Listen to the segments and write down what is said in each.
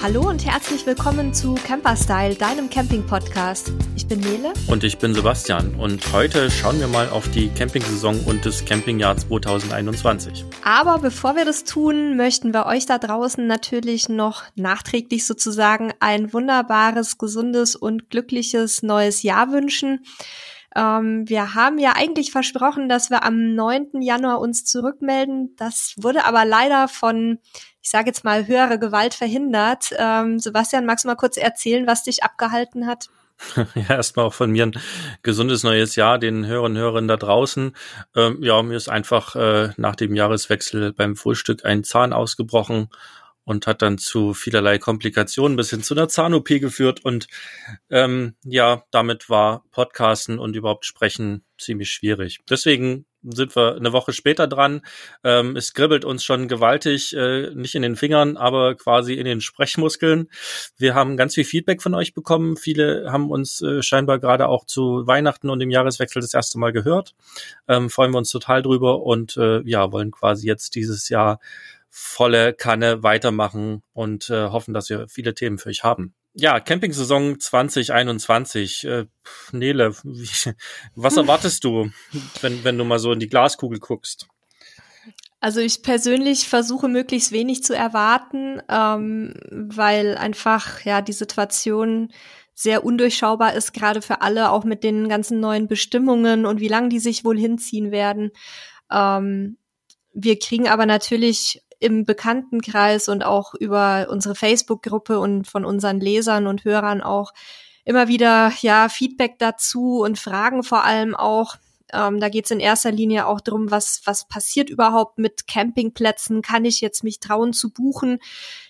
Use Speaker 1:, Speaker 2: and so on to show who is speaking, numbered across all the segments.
Speaker 1: Hallo und herzlich willkommen zu Camperstyle, deinem Camping-Podcast. Ich bin Nele.
Speaker 2: Und ich bin Sebastian. Und heute schauen wir mal auf die Campingsaison und das Campingjahr 2021.
Speaker 1: Aber bevor wir das tun, möchten wir euch da draußen natürlich noch nachträglich sozusagen ein wunderbares, gesundes und glückliches neues Jahr wünschen. Ähm, wir haben ja eigentlich versprochen, dass wir am 9. Januar uns zurückmelden. Das wurde aber leider von ich sage jetzt mal, höhere Gewalt verhindert. Ähm, Sebastian, magst du mal kurz erzählen, was dich abgehalten hat?
Speaker 2: Ja, erstmal auch von mir ein gesundes neues Jahr den Hörern und Hörern da draußen. Ähm, ja, mir ist einfach äh, nach dem Jahreswechsel beim Frühstück ein Zahn ausgebrochen und hat dann zu vielerlei Komplikationen bis hin zu einer Zahn-OP geführt. Und ähm, ja, damit war Podcasten und überhaupt Sprechen ziemlich schwierig. Deswegen sind wir eine Woche später dran. Ähm, es kribbelt uns schon gewaltig, äh, nicht in den Fingern, aber quasi in den Sprechmuskeln. Wir haben ganz viel Feedback von euch bekommen. Viele haben uns äh, scheinbar gerade auch zu Weihnachten und dem Jahreswechsel das erste Mal gehört. Ähm, freuen wir uns total drüber und äh, ja, wollen quasi jetzt dieses Jahr volle Kanne weitermachen und äh, hoffen, dass wir viele Themen für euch haben. Ja, Campingsaison 2021. Äh, Nele, wie, was erwartest du, wenn, wenn du mal so in die Glaskugel guckst?
Speaker 1: Also ich persönlich versuche möglichst wenig zu erwarten, ähm, weil einfach ja die Situation sehr undurchschaubar ist, gerade für alle, auch mit den ganzen neuen Bestimmungen und wie lange die sich wohl hinziehen werden. Ähm, wir kriegen aber natürlich im Bekanntenkreis und auch über unsere Facebook-Gruppe und von unseren Lesern und Hörern auch immer wieder ja Feedback dazu und Fragen vor allem auch. Ähm, da geht es in erster Linie auch darum, was, was passiert überhaupt mit Campingplätzen? Kann ich jetzt mich trauen zu buchen?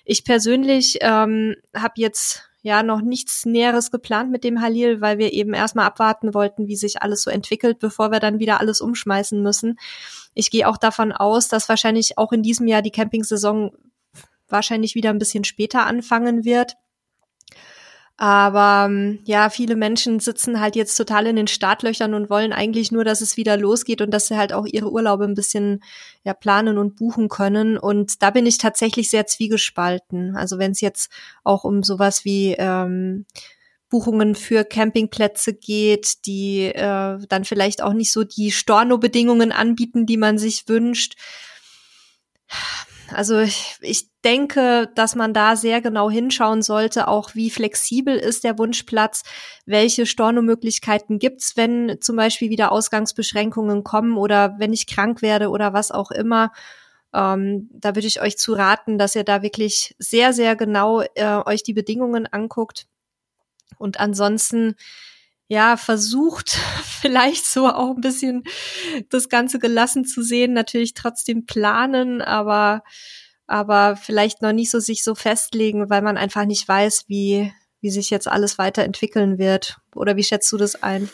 Speaker 1: Ich persönlich ähm, habe jetzt ja noch nichts Näheres geplant mit dem Halil, weil wir eben erstmal abwarten wollten, wie sich alles so entwickelt, bevor wir dann wieder alles umschmeißen müssen. Ich gehe auch davon aus, dass wahrscheinlich auch in diesem Jahr die Campingsaison wahrscheinlich wieder ein bisschen später anfangen wird. Aber ähm, ja, viele Menschen sitzen halt jetzt total in den Startlöchern und wollen eigentlich nur, dass es wieder losgeht und dass sie halt auch ihre Urlaube ein bisschen ja planen und buchen können. Und da bin ich tatsächlich sehr zwiegespalten. Also wenn es jetzt auch um sowas wie ähm, Buchungen für Campingplätze geht, die äh, dann vielleicht auch nicht so die Storno-Bedingungen anbieten, die man sich wünscht also ich, ich denke, dass man da sehr genau hinschauen sollte, auch wie flexibel ist der Wunschplatz, welche Stornomöglichkeiten gibt's, wenn zum Beispiel wieder Ausgangsbeschränkungen kommen oder wenn ich krank werde oder was auch immer. Ähm, da würde ich euch zu raten, dass ihr da wirklich sehr, sehr genau äh, euch die Bedingungen anguckt. Und ansonsten ja, versucht vielleicht so auch ein bisschen das Ganze gelassen zu sehen, natürlich trotzdem planen, aber, aber vielleicht noch nicht so sich so festlegen, weil man einfach nicht weiß, wie, wie sich jetzt alles weiterentwickeln wird. Oder wie schätzt du das ein?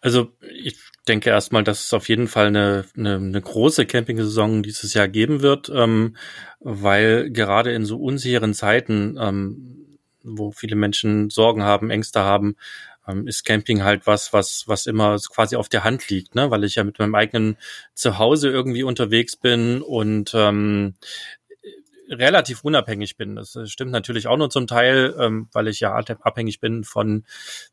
Speaker 2: Also ich denke erstmal, dass es auf jeden Fall eine, eine, eine große Campingsaison dieses Jahr geben wird, ähm, weil gerade in so unsicheren Zeiten, ähm, wo viele Menschen Sorgen haben, Ängste haben, ähm, ist Camping halt was, was, was immer quasi auf der Hand liegt, ne? weil ich ja mit meinem eigenen Zuhause irgendwie unterwegs bin und ähm, relativ unabhängig bin. Das stimmt natürlich auch nur zum Teil, ähm, weil ich ja abhängig bin von,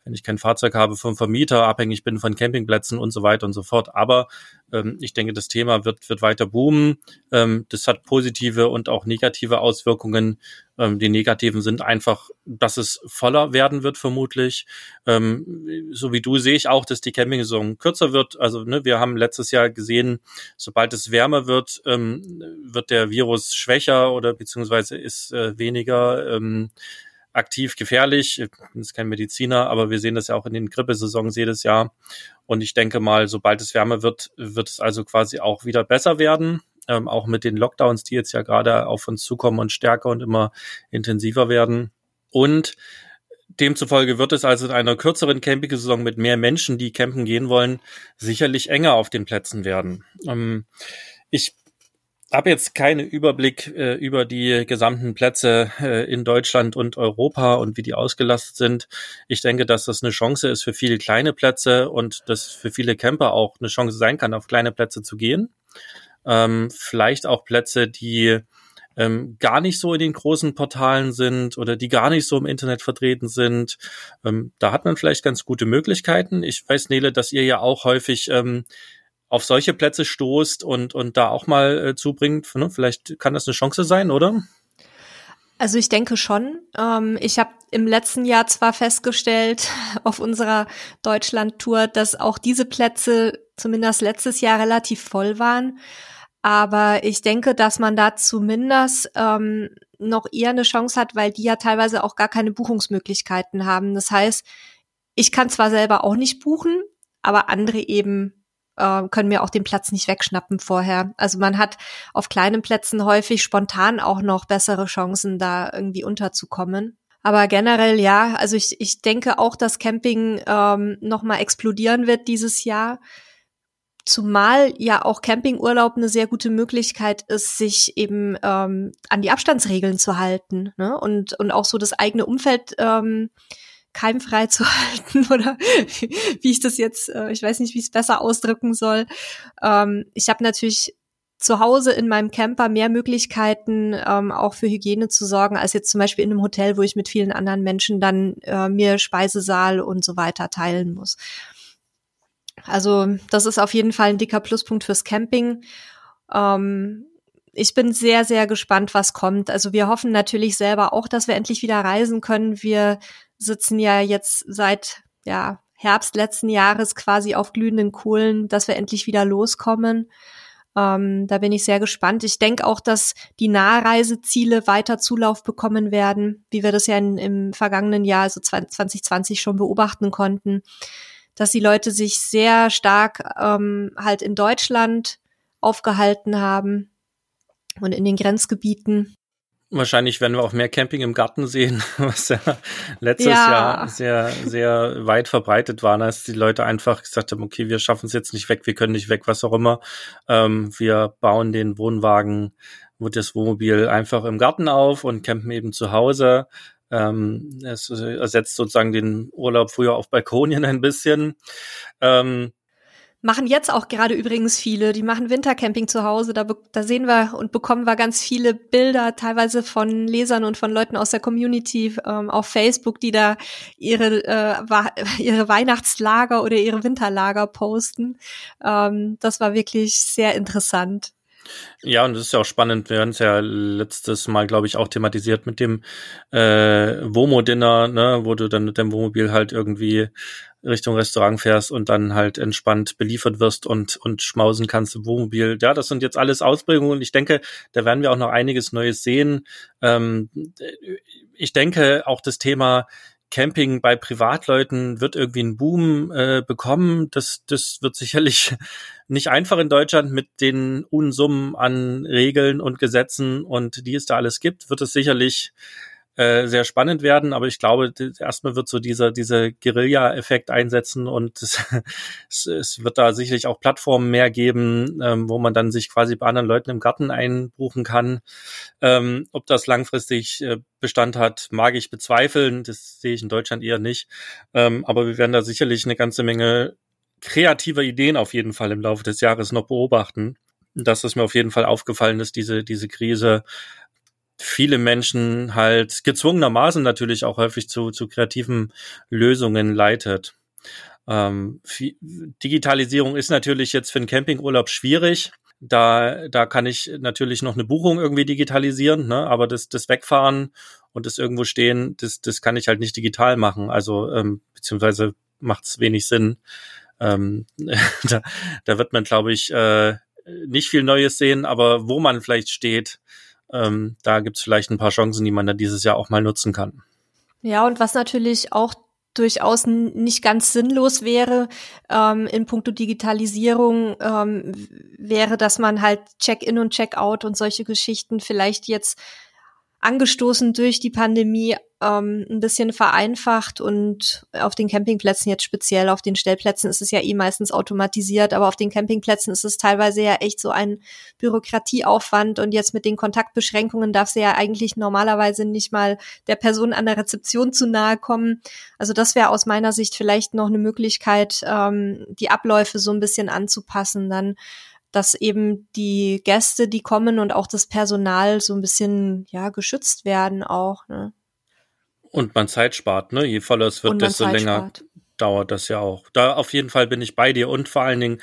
Speaker 2: wenn ich kein Fahrzeug habe, vom Vermieter, abhängig bin von Campingplätzen und so weiter und so fort. Aber ähm, ich denke, das Thema wird, wird weiter boomen. Ähm, das hat positive und auch negative Auswirkungen. Ähm, die negativen sind einfach, dass es voller werden wird, vermutlich. Ähm, so wie du sehe ich auch, dass die Campingsaison kürzer wird. Also ne, wir haben letztes Jahr gesehen, sobald es wärmer wird, ähm, wird der Virus schwächer oder beziehungsweise ist äh, weniger ähm, aktiv gefährlich. Ich bin jetzt kein Mediziner, aber wir sehen das ja auch in den Grippesaisons jedes Jahr. Und ich denke mal, sobald es wärmer wird, wird es also quasi auch wieder besser werden. Ähm, auch mit den Lockdowns, die jetzt ja gerade auf uns zukommen und stärker und immer intensiver werden. Und demzufolge wird es also in einer kürzeren Campingsaison mit mehr Menschen, die campen gehen wollen, sicherlich enger auf den Plätzen werden. Ähm, ich habe jetzt keinen Überblick äh, über die gesamten Plätze äh, in Deutschland und Europa und wie die ausgelastet sind. Ich denke, dass das eine Chance ist für viele kleine Plätze und dass für viele Camper auch eine Chance sein kann, auf kleine Plätze zu gehen. Ähm, vielleicht auch Plätze, die ähm, gar nicht so in den großen Portalen sind oder die gar nicht so im Internet vertreten sind. Ähm, da hat man vielleicht ganz gute Möglichkeiten. Ich weiß, Nele, dass ihr ja auch häufig ähm, auf solche Plätze stoßt und, und da auch mal äh, zubringt. Ne? Vielleicht kann das eine Chance sein, oder?
Speaker 1: Also ich denke schon. Ähm, ich habe im letzten Jahr zwar festgestellt auf unserer Deutschland-Tour, dass auch diese Plätze zumindest letztes Jahr relativ voll waren. Aber ich denke, dass man da zumindest ähm, noch eher eine Chance hat, weil die ja teilweise auch gar keine Buchungsmöglichkeiten haben. Das heißt, ich kann zwar selber auch nicht buchen, aber andere eben äh, können mir auch den Platz nicht wegschnappen vorher. Also man hat auf kleinen Plätzen häufig spontan auch noch bessere Chancen, da irgendwie unterzukommen. Aber generell ja, also ich, ich denke auch, dass Camping ähm, nochmal explodieren wird dieses Jahr. Zumal ja auch Campingurlaub eine sehr gute Möglichkeit ist, sich eben ähm, an die Abstandsregeln zu halten ne? und, und auch so das eigene Umfeld ähm, keimfrei zu halten oder wie ich das jetzt, äh, ich weiß nicht, wie ich es besser ausdrücken soll. Ähm, ich habe natürlich zu Hause in meinem Camper mehr Möglichkeiten, ähm, auch für Hygiene zu sorgen, als jetzt zum Beispiel in einem Hotel, wo ich mit vielen anderen Menschen dann äh, mir Speisesaal und so weiter teilen muss. Also das ist auf jeden Fall ein dicker Pluspunkt fürs Camping. Ähm, ich bin sehr, sehr gespannt, was kommt. Also wir hoffen natürlich selber auch, dass wir endlich wieder reisen können. Wir sitzen ja jetzt seit ja, Herbst letzten Jahres quasi auf glühenden Kohlen, dass wir endlich wieder loskommen. Ähm, da bin ich sehr gespannt. Ich denke auch, dass die Nahreiseziele weiter Zulauf bekommen werden, wie wir das ja in, im vergangenen Jahr, also 2020 schon beobachten konnten, dass die Leute sich sehr stark ähm, halt in Deutschland aufgehalten haben und in den Grenzgebieten.
Speaker 2: Wahrscheinlich werden wir auch mehr Camping im Garten sehen, was ja letztes ja. Jahr sehr, sehr weit verbreitet war, dass die Leute einfach gesagt haben, okay, wir schaffen es jetzt nicht weg, wir können nicht weg, was auch immer. Ähm, wir bauen den Wohnwagen, das Wohnmobil einfach im Garten auf und campen eben zu Hause. Ähm, es ersetzt sozusagen den Urlaub früher auf Balkonien ein bisschen. Ähm,
Speaker 1: Machen jetzt auch gerade übrigens viele, die machen Wintercamping zu Hause. Da, da sehen wir und bekommen wir ganz viele Bilder, teilweise von Lesern und von Leuten aus der Community ähm, auf Facebook, die da ihre, äh, ihre Weihnachtslager oder ihre Winterlager posten. Ähm, das war wirklich sehr interessant.
Speaker 2: Ja, und das ist ja auch spannend. Wir haben es ja letztes Mal, glaube ich, auch thematisiert mit dem äh, Womo-Dinner, ne, wo du dann mit dem Wohnmobil halt irgendwie Richtung Restaurant fährst und dann halt entspannt beliefert wirst und, und schmausen kannst im Wohnmobil. Ja, das sind jetzt alles Ausprägungen und ich denke, da werden wir auch noch einiges Neues sehen. Ähm, ich denke, auch das Thema Camping bei Privatleuten wird irgendwie einen Boom äh, bekommen. Das, das wird sicherlich nicht einfach in Deutschland mit den Unsummen an Regeln und Gesetzen und die es da alles gibt, wird es sicherlich äh, sehr spannend werden, aber ich glaube, erstmal wird so dieser, dieser Guerilla-Effekt einsetzen und es, es, es, wird da sicherlich auch Plattformen mehr geben, ähm, wo man dann sich quasi bei anderen Leuten im Garten einbuchen kann. Ähm, ob das langfristig äh, Bestand hat, mag ich bezweifeln. Das sehe ich in Deutschland eher nicht. Ähm, aber wir werden da sicherlich eine ganze Menge kreativer Ideen auf jeden Fall im Laufe des Jahres noch beobachten. Das ist mir auf jeden Fall aufgefallen, dass diese, diese Krise viele Menschen halt gezwungenermaßen natürlich auch häufig zu, zu kreativen Lösungen leitet. Ähm, Digitalisierung ist natürlich jetzt für einen Campingurlaub schwierig. Da, da kann ich natürlich noch eine Buchung irgendwie digitalisieren, ne? aber das, das Wegfahren und das irgendwo stehen, das, das kann ich halt nicht digital machen. Also ähm, beziehungsweise macht es wenig Sinn. Ähm, da, da wird man, glaube ich, äh, nicht viel Neues sehen, aber wo man vielleicht steht, ähm, da gibt es vielleicht ein paar Chancen, die man da dieses Jahr auch mal nutzen kann.
Speaker 1: Ja, und was natürlich auch durchaus nicht ganz sinnlos wäre ähm, in puncto Digitalisierung, ähm, wäre, dass man halt Check-in und Check-out und solche Geschichten vielleicht jetzt angestoßen durch die Pandemie ähm, ein bisschen vereinfacht und auf den Campingplätzen jetzt speziell, auf den Stellplätzen ist es ja eh meistens automatisiert, aber auf den Campingplätzen ist es teilweise ja echt so ein Bürokratieaufwand und jetzt mit den Kontaktbeschränkungen darf sie ja eigentlich normalerweise nicht mal der Person an der Rezeption zu nahe kommen. Also das wäre aus meiner Sicht vielleicht noch eine Möglichkeit, ähm, die Abläufe so ein bisschen anzupassen. Dann dass eben die Gäste, die kommen und auch das Personal so ein bisschen ja geschützt werden auch. Ne?
Speaker 2: Und man Zeit spart, ne? Je voller es wird, desto Zeit länger spart. dauert das ja auch. Da auf jeden Fall bin ich bei dir und vor allen Dingen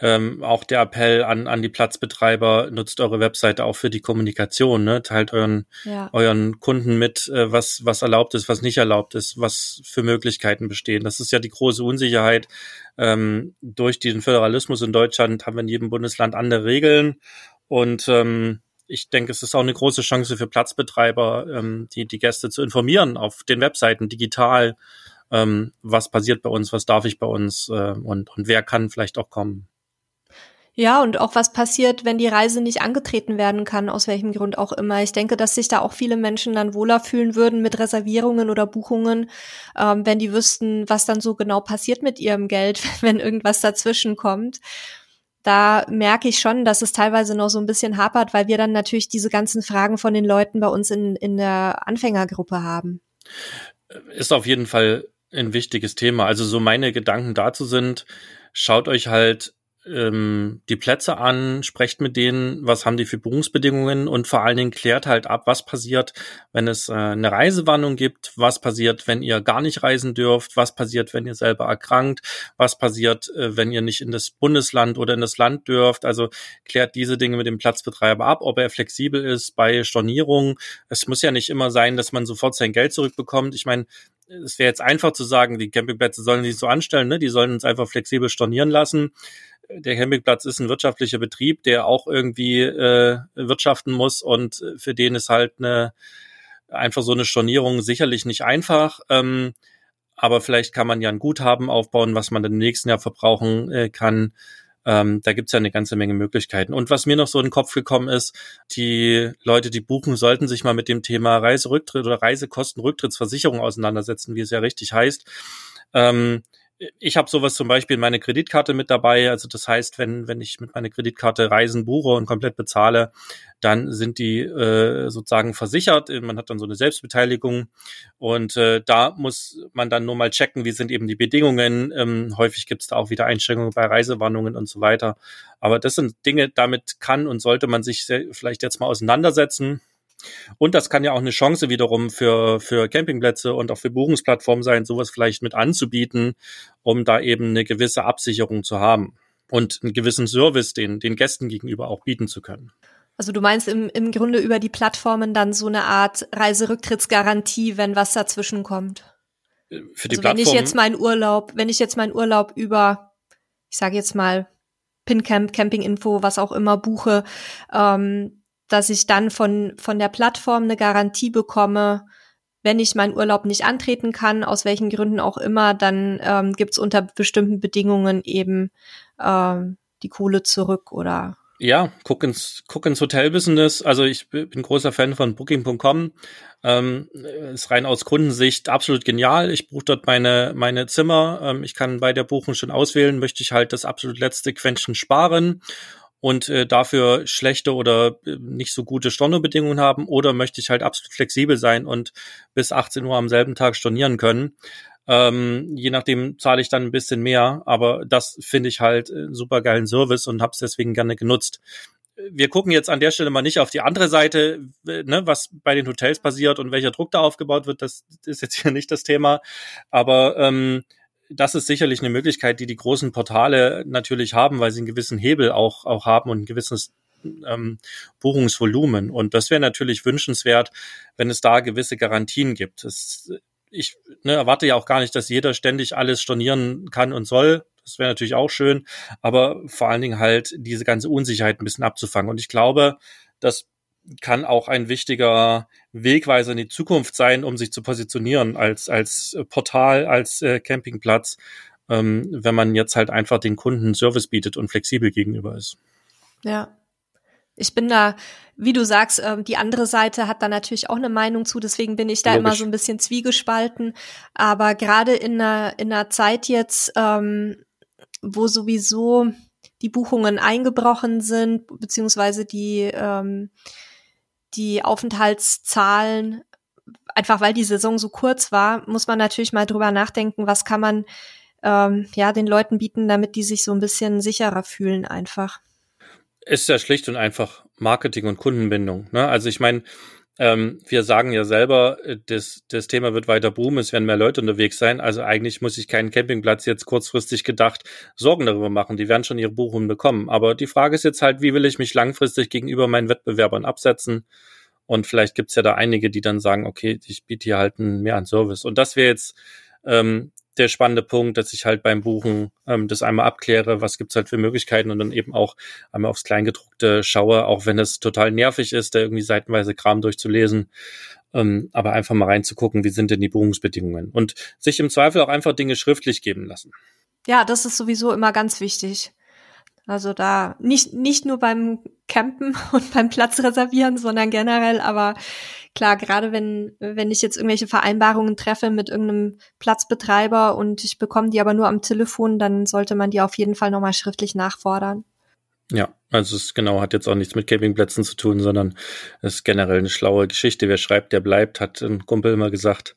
Speaker 2: ähm, auch der Appell an, an die Platzbetreiber, nutzt eure Webseite auch für die Kommunikation, ne? teilt euren, ja. euren Kunden mit, äh, was, was erlaubt ist, was nicht erlaubt ist, was für Möglichkeiten bestehen. Das ist ja die große Unsicherheit. Ähm, durch diesen Föderalismus in Deutschland haben wir in jedem Bundesland andere Regeln und ähm, ich denke, es ist auch eine große Chance für Platzbetreiber, ähm, die, die Gäste zu informieren auf den Webseiten digital, ähm, was passiert bei uns, was darf ich bei uns äh, und, und wer kann vielleicht auch kommen.
Speaker 1: Ja, und auch was passiert, wenn die Reise nicht angetreten werden kann, aus welchem Grund auch immer. Ich denke, dass sich da auch viele Menschen dann wohler fühlen würden mit Reservierungen oder Buchungen, ähm, wenn die wüssten, was dann so genau passiert mit ihrem Geld, wenn irgendwas dazwischen kommt. Da merke ich schon, dass es teilweise noch so ein bisschen hapert, weil wir dann natürlich diese ganzen Fragen von den Leuten bei uns in, in der Anfängergruppe haben.
Speaker 2: Ist auf jeden Fall ein wichtiges Thema. Also so meine Gedanken dazu sind, schaut euch halt ähm, die Plätze an, sprecht mit denen, was haben die für Buchungsbedingungen und vor allen Dingen klärt halt ab, was passiert, wenn es äh, eine Reisewarnung gibt, was passiert, wenn ihr gar nicht reisen dürft, was passiert, wenn ihr selber erkrankt, was passiert, äh, wenn ihr nicht in das Bundesland oder in das Land dürft. Also klärt diese Dinge mit dem Platzbetreiber ab, ob er flexibel ist bei Stornierungen. Es muss ja nicht immer sein, dass man sofort sein Geld zurückbekommt. Ich meine, es wäre jetzt einfach zu sagen, die Campingplätze sollen sich so anstellen, ne? die sollen uns einfach flexibel stornieren lassen der Campingplatz ist ein wirtschaftlicher Betrieb, der auch irgendwie äh, wirtschaften muss und für den ist halt eine einfach so eine Stornierung sicherlich nicht einfach. Ähm, aber vielleicht kann man ja ein Guthaben aufbauen, was man dann im nächsten Jahr verbrauchen äh, kann. Ähm, da gibt's ja eine ganze Menge Möglichkeiten. Und was mir noch so in den Kopf gekommen ist, die Leute, die buchen, sollten sich mal mit dem Thema Reiserücktritt oder Reisekostenrücktrittsversicherung auseinandersetzen, wie es ja richtig heißt. Ähm, ich habe sowas zum Beispiel in meine Kreditkarte mit dabei. Also das heißt, wenn, wenn ich mit meiner Kreditkarte Reisen buche und komplett bezahle, dann sind die äh, sozusagen versichert. Man hat dann so eine Selbstbeteiligung und äh, da muss man dann nur mal checken, wie sind eben die Bedingungen. Ähm, häufig gibt es da auch wieder Einschränkungen bei Reisewarnungen und so weiter. Aber das sind Dinge, damit kann und sollte man sich vielleicht jetzt mal auseinandersetzen. Und das kann ja auch eine Chance wiederum für, für Campingplätze und auch für Buchungsplattformen sein, sowas vielleicht mit anzubieten, um da eben eine gewisse Absicherung zu haben und einen gewissen Service den, den Gästen gegenüber auch bieten zu können.
Speaker 1: Also du meinst im, im Grunde über die Plattformen dann so eine Art Reiserücktrittsgarantie, wenn was dazwischen kommt. Für die also Plattform, wenn ich jetzt meinen Urlaub, wenn ich jetzt meinen Urlaub über, ich sage jetzt mal Pincamp, Camping Info, was auch immer buche, ähm, dass ich dann von, von der Plattform eine Garantie bekomme, wenn ich meinen Urlaub nicht antreten kann, aus welchen Gründen auch immer, dann ähm, gibt unter bestimmten Bedingungen eben ähm, die Kohle zurück oder
Speaker 2: ja, guck ins, guck ins Hotelbusiness. Also ich bin großer Fan von Booking.com. Ähm, ist rein aus Kundensicht absolut genial. Ich buche dort meine, meine Zimmer. Ähm, ich kann bei der Buchung schon auswählen, möchte ich halt das absolut letzte Quäntchen sparen und äh, dafür schlechte oder äh, nicht so gute Stornobedingungen haben oder möchte ich halt absolut flexibel sein und bis 18 Uhr am selben Tag stornieren können. Ähm, je nachdem zahle ich dann ein bisschen mehr, aber das finde ich halt äh, super geilen Service und habe es deswegen gerne genutzt. Wir gucken jetzt an der Stelle mal nicht auf die andere Seite, ne, was bei den Hotels passiert und welcher Druck da aufgebaut wird. Das ist jetzt hier nicht das Thema. Aber ähm, das ist sicherlich eine Möglichkeit, die die großen Portale natürlich haben, weil sie einen gewissen Hebel auch, auch haben und ein gewisses ähm, Buchungsvolumen. Und das wäre natürlich wünschenswert, wenn es da gewisse Garantien gibt. Das, ich ne, erwarte ja auch gar nicht, dass jeder ständig alles stornieren kann und soll. Das wäre natürlich auch schön, aber vor allen Dingen halt diese ganze Unsicherheit ein bisschen abzufangen. Und ich glaube, dass kann auch ein wichtiger Wegweiser in die Zukunft sein, um sich zu positionieren als, als Portal, als äh, Campingplatz, ähm, wenn man jetzt halt einfach den Kunden Service bietet und flexibel gegenüber ist.
Speaker 1: Ja. Ich bin da, wie du sagst, ähm, die andere Seite hat da natürlich auch eine Meinung zu, deswegen bin ich da Logisch. immer so ein bisschen zwiegespalten. Aber gerade in einer, in einer Zeit jetzt, ähm, wo sowieso die Buchungen eingebrochen sind, beziehungsweise die ähm, die Aufenthaltszahlen, einfach weil die Saison so kurz war, muss man natürlich mal drüber nachdenken, was kann man ähm, ja den Leuten bieten, damit die sich so ein bisschen sicherer fühlen einfach.
Speaker 2: ist ja schlicht und einfach Marketing und Kundenbindung. Ne? Also ich meine, ähm, wir sagen ja selber, äh, das, das Thema wird weiter boomen, es werden mehr Leute unterwegs sein. Also eigentlich muss ich keinen Campingplatz jetzt kurzfristig gedacht Sorgen darüber machen. Die werden schon ihre Buchungen bekommen. Aber die Frage ist jetzt halt, wie will ich mich langfristig gegenüber meinen Wettbewerbern absetzen? Und vielleicht gibt's ja da einige, die dann sagen, okay, ich biete hier halt mehr an Service. Und das wäre jetzt ähm, der spannende Punkt, dass ich halt beim Buchen ähm, das einmal abkläre, was gibt's halt für Möglichkeiten und dann eben auch einmal aufs Kleingedruckte schaue, auch wenn es total nervig ist, da irgendwie seitenweise Kram durchzulesen. Ähm, aber einfach mal reinzugucken, wie sind denn die Buchungsbedingungen und sich im Zweifel auch einfach Dinge schriftlich geben lassen.
Speaker 1: Ja, das ist sowieso immer ganz wichtig. Also da nicht, nicht nur beim Campen und beim Platz reservieren, sondern generell, aber klar, gerade wenn, wenn ich jetzt irgendwelche Vereinbarungen treffe mit irgendeinem Platzbetreiber und ich bekomme die aber nur am Telefon, dann sollte man die auf jeden Fall nochmal schriftlich nachfordern.
Speaker 2: Ja, also es genau hat jetzt auch nichts mit Campingplätzen zu tun, sondern es ist generell eine schlaue Geschichte. Wer schreibt, der bleibt, hat ein Kumpel immer gesagt.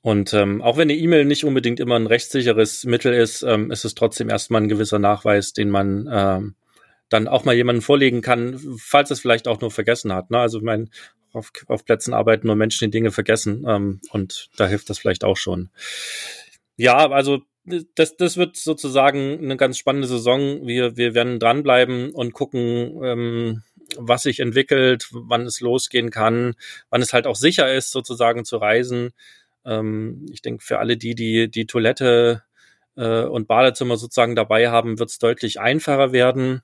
Speaker 2: Und ähm, auch wenn eine E-Mail nicht unbedingt immer ein rechtssicheres Mittel ist, ähm, ist es trotzdem erstmal ein gewisser Nachweis, den man ähm, dann auch mal jemanden vorlegen kann, falls es vielleicht auch nur vergessen hat. Ne? Also mein, auf, auf Plätzen arbeiten nur Menschen, die Dinge vergessen. Ähm, und da hilft das vielleicht auch schon. Ja, also das, das wird sozusagen eine ganz spannende Saison. Wir, wir werden dranbleiben und gucken, ähm, was sich entwickelt, wann es losgehen kann, wann es halt auch sicher ist, sozusagen zu reisen. Ähm, ich denke, für alle die, die die Toilette äh, und Badezimmer sozusagen dabei haben, wird es deutlich einfacher werden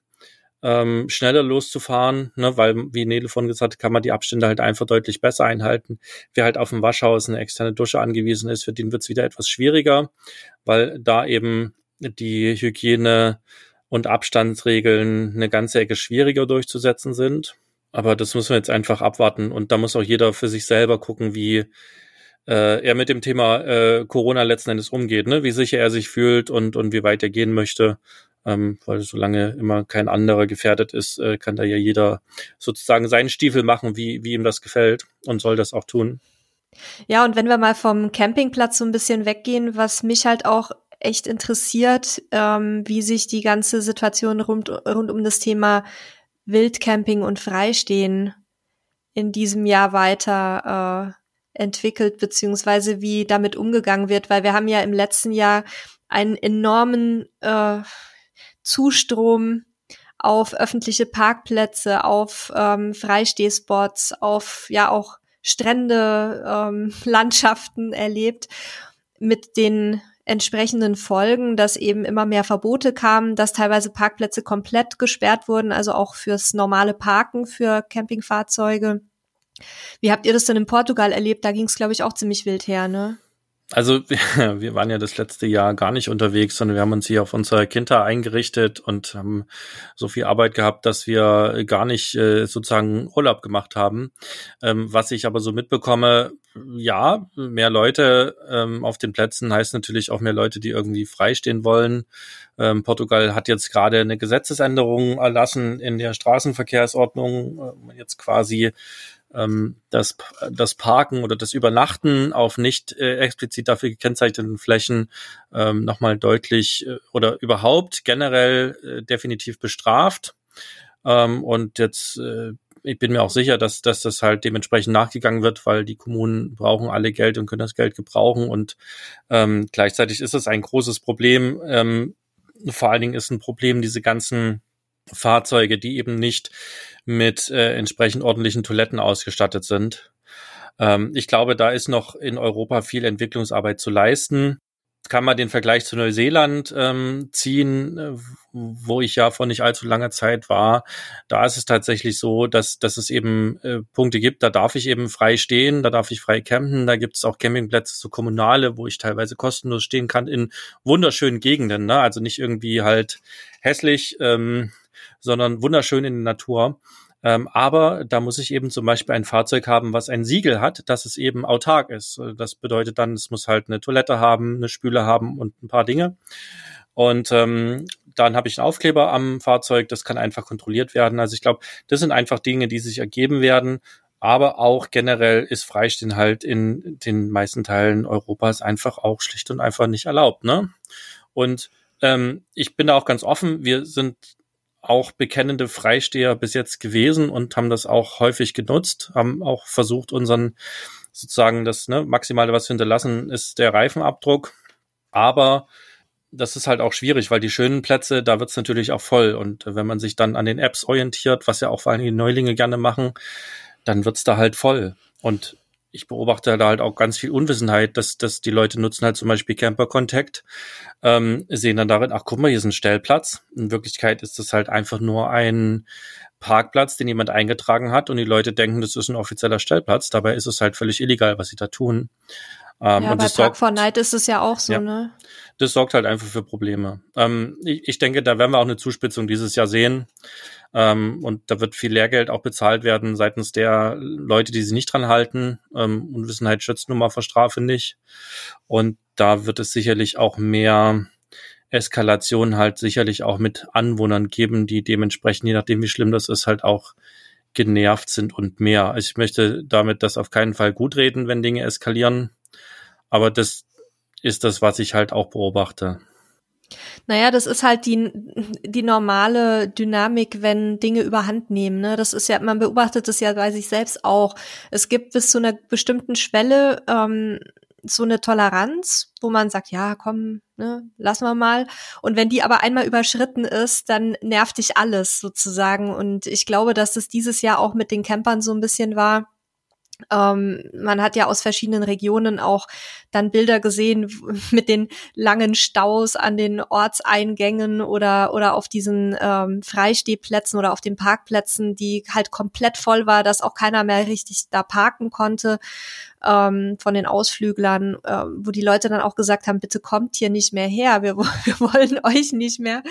Speaker 2: ähm, schneller loszufahren, ne, weil, wie Nele von gesagt hat, kann man die Abstände halt einfach deutlich besser einhalten. Wer halt auf dem Waschhaus eine externe Dusche angewiesen ist, für den wird es wieder etwas schwieriger, weil da eben die Hygiene und Abstandsregeln eine ganze Ecke schwieriger durchzusetzen sind. Aber das müssen wir jetzt einfach abwarten und da muss auch jeder für sich selber gucken, wie äh, er mit dem Thema äh, Corona letzten Endes umgeht, ne? wie sicher er sich fühlt und, und wie weit er gehen möchte ähm, weil solange immer kein anderer gefährdet ist, äh, kann da ja jeder sozusagen seinen Stiefel machen, wie, wie ihm das gefällt und soll das auch tun.
Speaker 1: Ja, und wenn wir mal vom Campingplatz so ein bisschen weggehen, was mich halt auch echt interessiert, ähm, wie sich die ganze Situation rund, rund um das Thema Wildcamping und Freistehen in diesem Jahr weiter äh, entwickelt, beziehungsweise wie damit umgegangen wird, weil wir haben ja im letzten Jahr einen enormen äh, Zustrom auf öffentliche Parkplätze, auf ähm, Freistehspots, auf ja auch Strände, ähm, Landschaften erlebt mit den entsprechenden Folgen, dass eben immer mehr Verbote kamen, dass teilweise Parkplätze komplett gesperrt wurden, also auch fürs normale Parken für Campingfahrzeuge. Wie habt ihr das denn in Portugal erlebt? Da ging es, glaube ich, auch ziemlich wild her, ne?
Speaker 2: Also wir waren ja das letzte Jahr gar nicht unterwegs, sondern wir haben uns hier auf unser Kinder eingerichtet und haben so viel Arbeit gehabt, dass wir gar nicht äh, sozusagen Urlaub gemacht haben. Ähm, was ich aber so mitbekomme, ja, mehr Leute ähm, auf den Plätzen heißt natürlich auch mehr Leute, die irgendwie freistehen wollen. Ähm, Portugal hat jetzt gerade eine Gesetzesänderung erlassen in der Straßenverkehrsordnung, äh, jetzt quasi ähm, das, das Parken oder das Übernachten auf nicht äh, explizit dafür gekennzeichneten Flächen ähm, nochmal deutlich äh, oder überhaupt generell äh, definitiv bestraft. Ähm, und jetzt äh, ich bin mir auch sicher, dass, dass das halt dementsprechend nachgegangen wird, weil die Kommunen brauchen alle Geld und können das Geld gebrauchen. Und ähm, gleichzeitig ist es ein großes Problem. Ähm, vor allen Dingen ist ein Problem diese ganzen Fahrzeuge, die eben nicht mit äh, entsprechend ordentlichen Toiletten ausgestattet sind. Ähm, ich glaube, da ist noch in Europa viel Entwicklungsarbeit zu leisten. Kann man den Vergleich zu Neuseeland ähm, ziehen, äh, wo ich ja vor nicht allzu langer Zeit war. Da ist es tatsächlich so, dass, dass es eben äh, Punkte gibt, da darf ich eben frei stehen, da darf ich frei campen, da gibt es auch Campingplätze, so kommunale, wo ich teilweise kostenlos stehen kann in wunderschönen Gegenden. Ne? Also nicht irgendwie halt hässlich. Ähm, sondern wunderschön in der Natur. Ähm, aber da muss ich eben zum Beispiel ein Fahrzeug haben, was ein Siegel hat, dass es eben autark ist. Das bedeutet dann, es muss halt eine Toilette haben, eine Spüle haben und ein paar Dinge. Und ähm, dann habe ich einen Aufkleber am Fahrzeug, das kann einfach kontrolliert werden. Also ich glaube, das sind einfach Dinge, die sich ergeben werden. Aber auch generell ist Freistehen halt in den meisten Teilen Europas einfach auch schlicht und einfach nicht erlaubt. Ne? Und ähm, ich bin da auch ganz offen. Wir sind auch bekennende Freisteher bis jetzt gewesen und haben das auch häufig genutzt, haben auch versucht, unseren sozusagen das ne, Maximale, was wir hinterlassen, ist der Reifenabdruck. Aber das ist halt auch schwierig, weil die schönen Plätze, da wird's natürlich auch voll. Und wenn man sich dann an den Apps orientiert, was ja auch die Neulinge gerne machen, dann wird's da halt voll. Und ich beobachte da halt auch ganz viel Unwissenheit, dass, dass die Leute nutzen halt zum Beispiel Camper Contact, ähm, sehen dann darin, ach guck mal, hier ist ein Stellplatz. In Wirklichkeit ist das halt einfach nur ein Parkplatz, den jemand eingetragen hat und die Leute denken, das ist ein offizieller Stellplatz. Dabei ist es halt völlig illegal, was sie da tun.
Speaker 1: Ähm, ja, und bei Park for Night ist es ja auch so,
Speaker 2: ja,
Speaker 1: ne?
Speaker 2: Das sorgt halt einfach für Probleme. Ähm, ich, ich denke, da werden wir auch eine Zuspitzung dieses Jahr sehen. Ähm, und da wird viel Lehrgeld auch bezahlt werden seitens der Leute, die sich nicht dran halten. Ähm, Unwissenheit schützt nun mal vor Strafe nicht. Und da wird es sicherlich auch mehr Eskalation halt sicherlich auch mit Anwohnern geben, die dementsprechend, je nachdem wie schlimm das ist, halt auch genervt sind und mehr. Also ich möchte damit das auf keinen Fall gut reden, wenn Dinge eskalieren. Aber das ist das, was ich halt auch beobachte.
Speaker 1: Naja, das ist halt die, die normale Dynamik, wenn Dinge überhand nehmen. Ne? Das ist ja, man beobachtet es ja bei sich selbst auch. Es gibt bis zu einer bestimmten Schwelle ähm, so eine Toleranz, wo man sagt, ja, komm, ne, lassen wir mal. Und wenn die aber einmal überschritten ist, dann nervt dich alles sozusagen. Und ich glaube, dass das dieses Jahr auch mit den Campern so ein bisschen war ähm, man hat ja aus verschiedenen Regionen auch dann Bilder gesehen mit den langen Staus an den Ortseingängen oder oder auf diesen ähm, Freistehplätzen oder auf den Parkplätzen, die halt komplett voll war, dass auch keiner mehr richtig da parken konnte ähm, von den Ausflüglern, äh, wo die Leute dann auch gesagt haben, bitte kommt hier nicht mehr her, wir, wir wollen euch nicht mehr.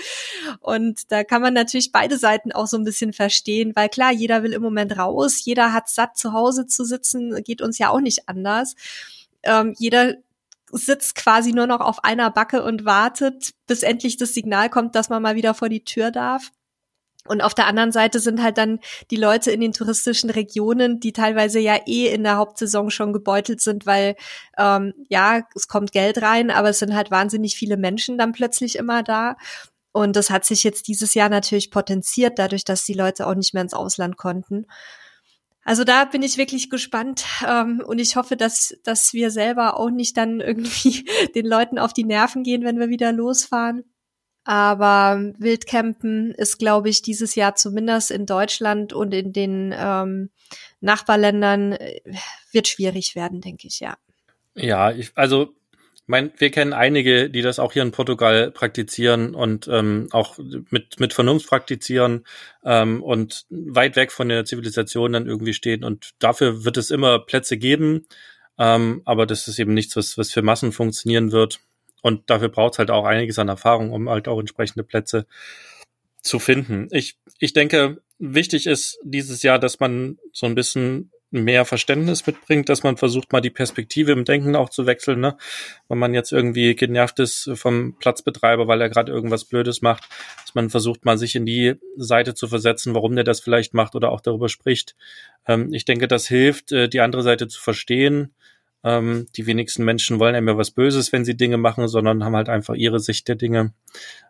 Speaker 1: Und da kann man natürlich beide Seiten auch so ein bisschen verstehen, weil klar, jeder will im Moment raus, jeder hat satt zu Hause zu sitzen, geht uns ja auch nicht anders. Ähm, jeder sitzt quasi nur noch auf einer Backe und wartet, bis endlich das Signal kommt, dass man mal wieder vor die Tür darf. Und auf der anderen Seite sind halt dann die Leute in den touristischen Regionen, die teilweise ja eh in der Hauptsaison schon gebeutelt sind, weil ähm, ja, es kommt Geld rein, aber es sind halt wahnsinnig viele Menschen dann plötzlich immer da. Und das hat sich jetzt dieses Jahr natürlich potenziert, dadurch, dass die Leute auch nicht mehr ins Ausland konnten. Also da bin ich wirklich gespannt ähm, und ich hoffe, dass, dass wir selber auch nicht dann irgendwie den Leuten auf die Nerven gehen, wenn wir wieder losfahren. Aber Wildcampen ist, glaube ich, dieses Jahr zumindest in Deutschland und in den ähm, Nachbarländern äh, wird schwierig werden, denke ich, ja.
Speaker 2: Ja, ich, also mein, wir kennen einige, die das auch hier in Portugal praktizieren und ähm, auch mit, mit Vernunft praktizieren ähm, und weit weg von der Zivilisation dann irgendwie stehen. Und dafür wird es immer Plätze geben, ähm, aber das ist eben nichts, was, was für Massen funktionieren wird. Und dafür braucht es halt auch einiges an Erfahrung, um halt auch entsprechende Plätze zu finden. Ich, ich denke, wichtig ist dieses Jahr, dass man so ein bisschen mehr Verständnis mitbringt, dass man versucht, mal die Perspektive im Denken auch zu wechseln, ne? Wenn man jetzt irgendwie genervt ist vom Platzbetreiber, weil er gerade irgendwas Blödes macht, dass man versucht, mal sich in die Seite zu versetzen, warum der das vielleicht macht oder auch darüber spricht. Ähm, ich denke, das hilft, äh, die andere Seite zu verstehen ähm, die wenigsten Menschen wollen ja was Böses, wenn sie Dinge machen, sondern haben halt einfach ihre Sicht der Dinge.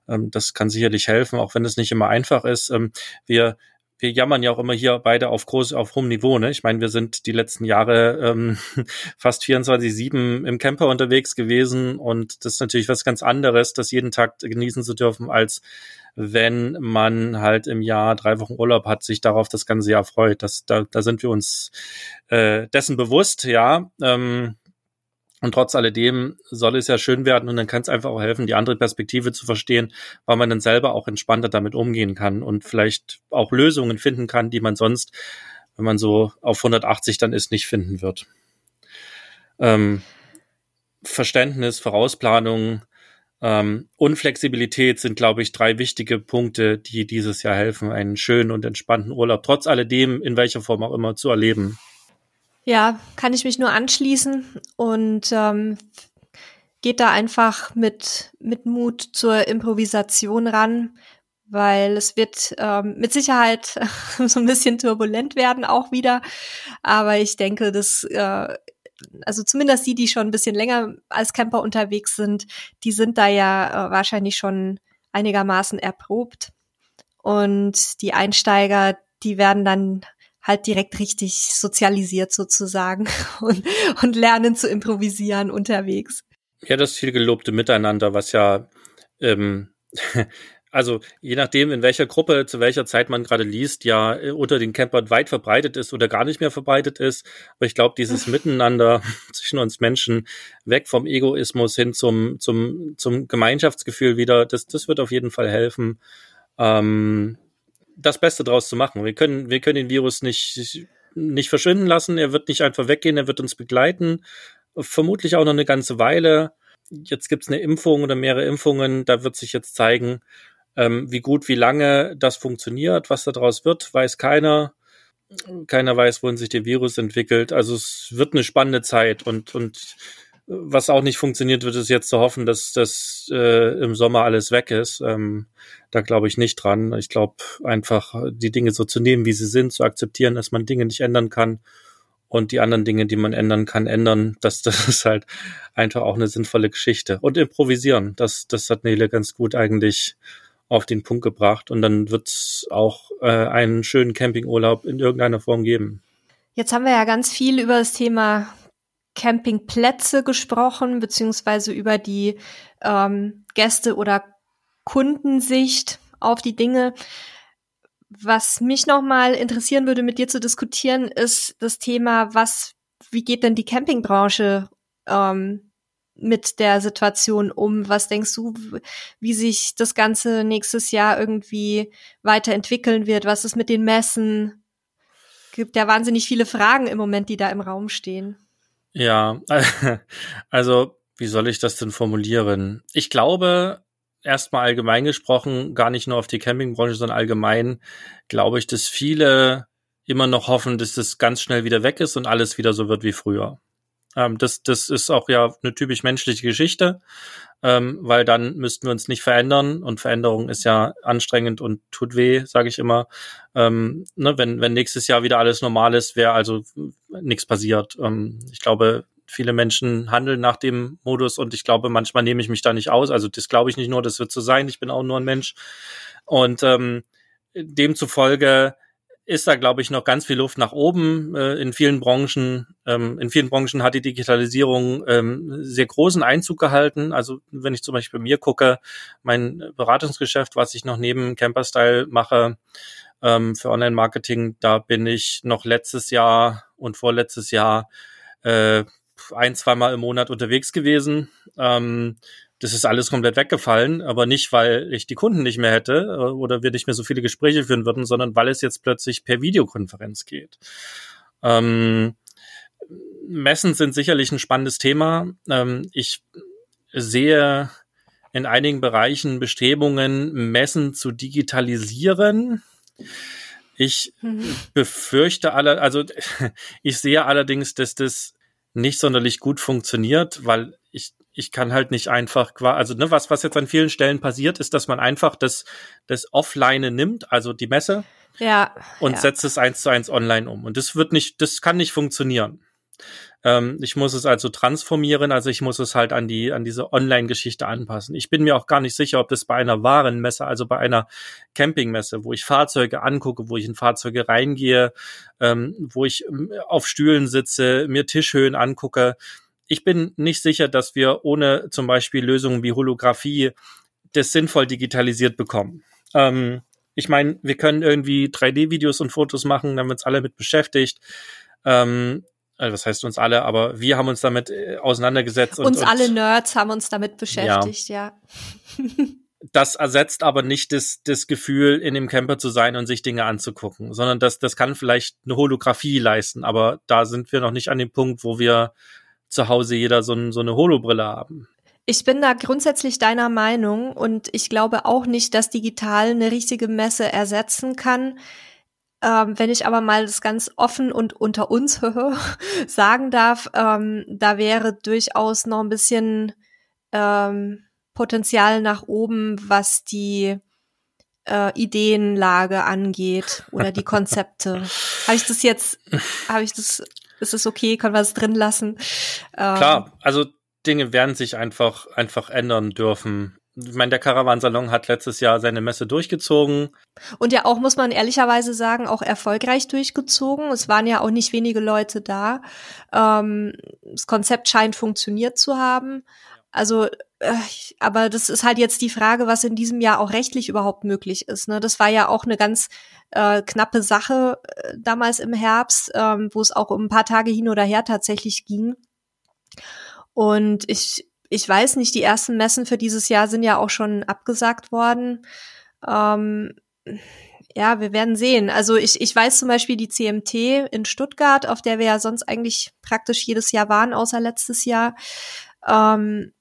Speaker 2: Ähm, das kann sicherlich helfen, auch wenn es nicht immer einfach ist. Ähm, wir wir jammern ja auch immer hier beide auf groß, auf hohem Niveau. Ne? Ich meine, wir sind die letzten Jahre ähm, fast 24-7 im Camper unterwegs gewesen und das ist natürlich was ganz anderes, das jeden Tag genießen zu dürfen, als wenn man halt im Jahr drei Wochen Urlaub hat, sich darauf das ganze Jahr freut. Das, da, da sind wir uns äh, dessen bewusst, ja. Ähm, und trotz alledem soll es ja schön werden und dann kann es einfach auch helfen, die andere Perspektive zu verstehen, weil man dann selber auch entspannter damit umgehen kann und vielleicht auch Lösungen finden kann, die man sonst, wenn man so auf 180 dann ist, nicht finden wird. Ähm, Verständnis, Vorausplanung ähm, und Flexibilität sind, glaube ich, drei wichtige Punkte, die dieses Jahr helfen, einen schönen und entspannten Urlaub trotz alledem, in welcher Form auch immer, zu erleben.
Speaker 1: Ja, kann ich mich nur anschließen und ähm, geht da einfach mit, mit Mut zur Improvisation ran, weil es wird ähm, mit Sicherheit so ein bisschen turbulent werden auch wieder. Aber ich denke, dass äh, also zumindest die, die schon ein bisschen länger als Camper unterwegs sind, die sind da ja äh, wahrscheinlich schon einigermaßen erprobt. und die Einsteiger, die werden dann halt direkt richtig sozialisiert sozusagen und, und lernen zu improvisieren unterwegs.
Speaker 2: Ja, das viel gelobte Miteinander, was ja ähm, also je nachdem, in welcher Gruppe, zu welcher Zeit man gerade liest, ja äh, unter den Campern weit verbreitet ist oder gar nicht mehr verbreitet ist. Aber ich glaube, dieses Miteinander zwischen uns Menschen, weg vom Egoismus hin zum, zum, zum Gemeinschaftsgefühl wieder, das, das wird auf jeden Fall helfen, ähm, das Beste draus zu machen. Wir können, wir können den Virus nicht, nicht verschwinden lassen. Er wird nicht einfach weggehen, er wird uns begleiten. Vermutlich auch noch eine ganze Weile. Jetzt gibt's eine Impfung oder mehrere Impfungen. Da wird sich jetzt zeigen, ähm, wie gut, wie lange das funktioniert, was daraus wird, weiß keiner. Keiner weiß, wohin sich der Virus entwickelt. Also es wird eine spannende Zeit und, und was auch nicht funktioniert, wird es jetzt zu hoffen, dass das äh, im Sommer alles weg ist. Ähm, da glaube ich nicht dran. Ich glaube einfach, die Dinge so zu nehmen, wie sie sind, zu akzeptieren, dass man Dinge nicht ändern kann und die anderen Dinge, die man ändern kann, ändern. Das, das ist halt einfach auch eine sinnvolle Geschichte. Und improvisieren, das, das hat Nele ganz gut eigentlich auf den Punkt gebracht und dann wird es auch äh, einen schönen Campingurlaub in irgendeiner Form geben.
Speaker 1: Jetzt haben wir ja ganz viel über das Thema Campingplätze gesprochen, beziehungsweise über die ähm, Gäste- oder Kundensicht auf die Dinge. Was mich nochmal interessieren würde, mit dir zu diskutieren, ist das Thema, was, wie geht denn die Campingbranche ähm, mit der Situation um? Was denkst du, wie sich das Ganze nächstes Jahr irgendwie weiterentwickeln wird? Was ist mit den Messen? Gibt ja wahnsinnig viele Fragen im Moment, die da im Raum stehen.
Speaker 2: Ja, also wie soll ich das denn formulieren? Ich glaube, erstmal allgemein gesprochen, gar nicht nur auf die Campingbranche, sondern allgemein, glaube ich, dass viele immer noch hoffen, dass das ganz schnell wieder weg ist und alles wieder so wird wie früher. Ähm, das, das ist auch ja eine typisch menschliche Geschichte, ähm, weil dann müssten wir uns nicht verändern und Veränderung ist ja anstrengend und tut weh, sage ich immer. Ähm, ne, wenn, wenn nächstes Jahr wieder alles normal ist, wäre also nichts passiert. Ähm, ich glaube, viele Menschen handeln nach dem Modus und ich glaube, manchmal nehme ich mich da nicht aus. Also das glaube ich nicht nur, das wird so sein. Ich bin auch nur ein Mensch. Und ähm, demzufolge ist da, glaube ich, noch ganz viel Luft nach oben äh, in vielen Branchen. Ähm, in vielen Branchen hat die Digitalisierung ähm, sehr großen Einzug gehalten. Also wenn ich zum Beispiel bei mir gucke, mein Beratungsgeschäft, was ich noch neben Camperstyle mache ähm, für Online-Marketing, da bin ich noch letztes Jahr und vorletztes Jahr äh, ein, zweimal im Monat unterwegs gewesen. Ähm, das ist alles komplett weggefallen, aber nicht, weil ich die Kunden nicht mehr hätte äh, oder wir nicht mehr so viele Gespräche führen würden, sondern weil es jetzt plötzlich per Videokonferenz geht. Ähm, Messen sind sicherlich ein spannendes Thema. Ähm, ich sehe in einigen Bereichen Bestrebungen, Messen zu digitalisieren. Ich mhm. befürchte alle, also ich sehe allerdings, dass das nicht sonderlich gut funktioniert, weil ich ich kann halt nicht einfach, also ne, was was jetzt an vielen Stellen passiert, ist, dass man einfach das das Offline nimmt, also die Messe,
Speaker 1: ja,
Speaker 2: und
Speaker 1: ja.
Speaker 2: setzt es eins zu eins online um. Und das wird nicht, das kann nicht funktionieren. Ähm, ich muss es also transformieren, also ich muss es halt an die an diese Online-Geschichte anpassen. Ich bin mir auch gar nicht sicher, ob das bei einer Warenmesse, also bei einer Campingmesse, wo ich Fahrzeuge angucke, wo ich in Fahrzeuge reingehe, ähm, wo ich ähm, auf Stühlen sitze, mir Tischhöhen angucke, ich bin nicht sicher, dass wir ohne zum Beispiel Lösungen wie Holographie das sinnvoll digitalisiert bekommen. Ähm, ich meine, wir können irgendwie 3D-Videos und Fotos machen, dann haben wir uns alle mit beschäftigt. Ähm, also was heißt uns alle, aber wir haben uns damit äh, auseinandergesetzt.
Speaker 1: Uns und, alle Nerds haben uns damit beschäftigt, ja. ja.
Speaker 2: das ersetzt aber nicht das, das Gefühl, in dem Camper zu sein und sich Dinge anzugucken, sondern das, das kann vielleicht eine Holographie leisten, aber da sind wir noch nicht an dem Punkt, wo wir zu Hause jeder so, so eine Holobrille haben.
Speaker 1: Ich bin da grundsätzlich deiner Meinung und ich glaube auch nicht, dass digital eine richtige Messe ersetzen kann. Ähm, wenn ich aber mal das ganz offen und unter uns sagen darf, ähm, da wäre durchaus noch ein bisschen ähm, Potenzial nach oben, was die äh, Ideenlage angeht oder die Konzepte. habe ich das jetzt, habe ich das ist es okay, können wir es drin lassen?
Speaker 2: Ähm, Klar, also Dinge werden sich einfach, einfach ändern dürfen. ich meine, der Caravansalon hat letztes Jahr seine Messe durchgezogen.
Speaker 1: Und ja auch, muss man ehrlicherweise sagen, auch erfolgreich durchgezogen. Es waren ja auch nicht wenige Leute da. Ähm, das Konzept scheint funktioniert zu haben. Also, äh, aber das ist halt jetzt die Frage, was in diesem Jahr auch rechtlich überhaupt möglich ist. Ne? Das war ja auch eine ganz äh, knappe Sache äh, damals im Herbst, ähm, wo es auch um ein paar Tage hin oder her tatsächlich ging. Und ich ich weiß nicht, die ersten Messen für dieses Jahr sind ja auch schon abgesagt worden. Ähm, ja, wir werden sehen. Also ich, ich weiß zum Beispiel die CMT in Stuttgart, auf der wir ja sonst eigentlich praktisch jedes Jahr waren, außer letztes Jahr. Ähm,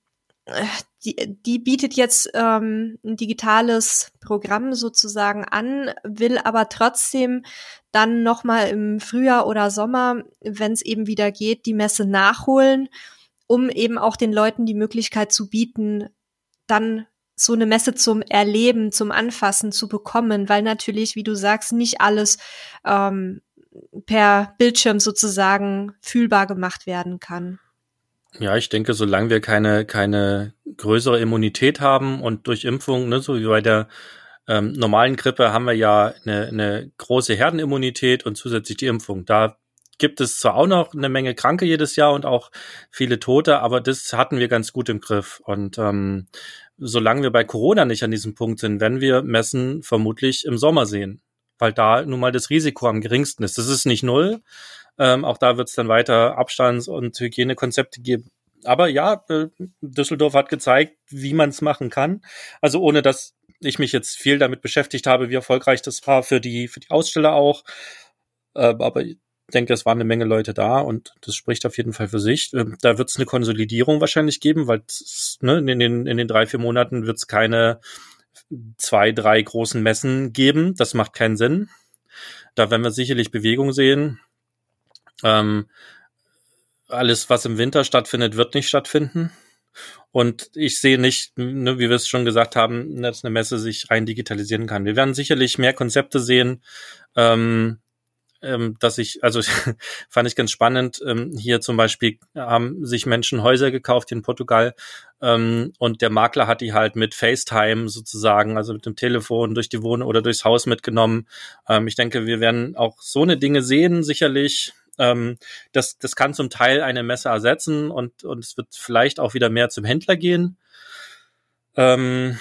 Speaker 1: die, die bietet jetzt ähm, ein digitales Programm sozusagen an, will aber trotzdem dann nochmal im Frühjahr oder Sommer, wenn es eben wieder geht, die Messe nachholen um eben auch den Leuten die Möglichkeit zu bieten, dann so eine Messe zum Erleben, zum Anfassen zu bekommen, weil natürlich, wie du sagst, nicht alles ähm, per Bildschirm sozusagen fühlbar gemacht werden kann.
Speaker 2: Ja, ich denke, solange wir keine, keine größere Immunität haben und durch Impfung, ne, so wie bei der ähm, normalen Grippe, haben wir ja eine, eine große Herdenimmunität und zusätzlich die Impfung. Da gibt es zwar auch noch eine Menge Kranke jedes Jahr und auch viele Tote, aber das hatten wir ganz gut im Griff. Und ähm, solange wir bei Corona nicht an diesem Punkt sind, werden wir Messen vermutlich im Sommer sehen, weil da nun mal das Risiko am geringsten ist. Das ist nicht null. Ähm, auch da wird es dann weiter Abstands- und Hygienekonzepte geben. Aber ja, äh, Düsseldorf hat gezeigt, wie man es machen kann. Also ohne dass ich mich jetzt viel damit beschäftigt habe, wie erfolgreich das war für die für die Aussteller auch. Äh, aber denke, es waren eine Menge Leute da und das spricht auf jeden Fall für sich. Ähm, da wird es eine Konsolidierung wahrscheinlich geben, weil ne, in, den, in den drei, vier Monaten wird es keine zwei, drei großen Messen geben. Das macht keinen Sinn. Da werden wir sicherlich Bewegung sehen. Ähm, alles, was im Winter stattfindet, wird nicht stattfinden. Und ich sehe nicht, ne, wie wir es schon gesagt haben, dass eine Messe sich rein digitalisieren kann. Wir werden sicherlich mehr Konzepte sehen. Ähm, ähm, dass ich, also fand ich ganz spannend, ähm, hier zum Beispiel haben sich Menschen Häuser gekauft in Portugal ähm, und der Makler hat die halt mit FaceTime sozusagen, also mit dem Telefon durch die Wohnung oder durchs Haus mitgenommen. Ich denke, wir werden auch so eine Dinge sehen, sicherlich. Ähm, das, das kann zum Teil eine Messe ersetzen und, und es wird vielleicht auch wieder mehr zum Händler gehen.
Speaker 1: Ähm,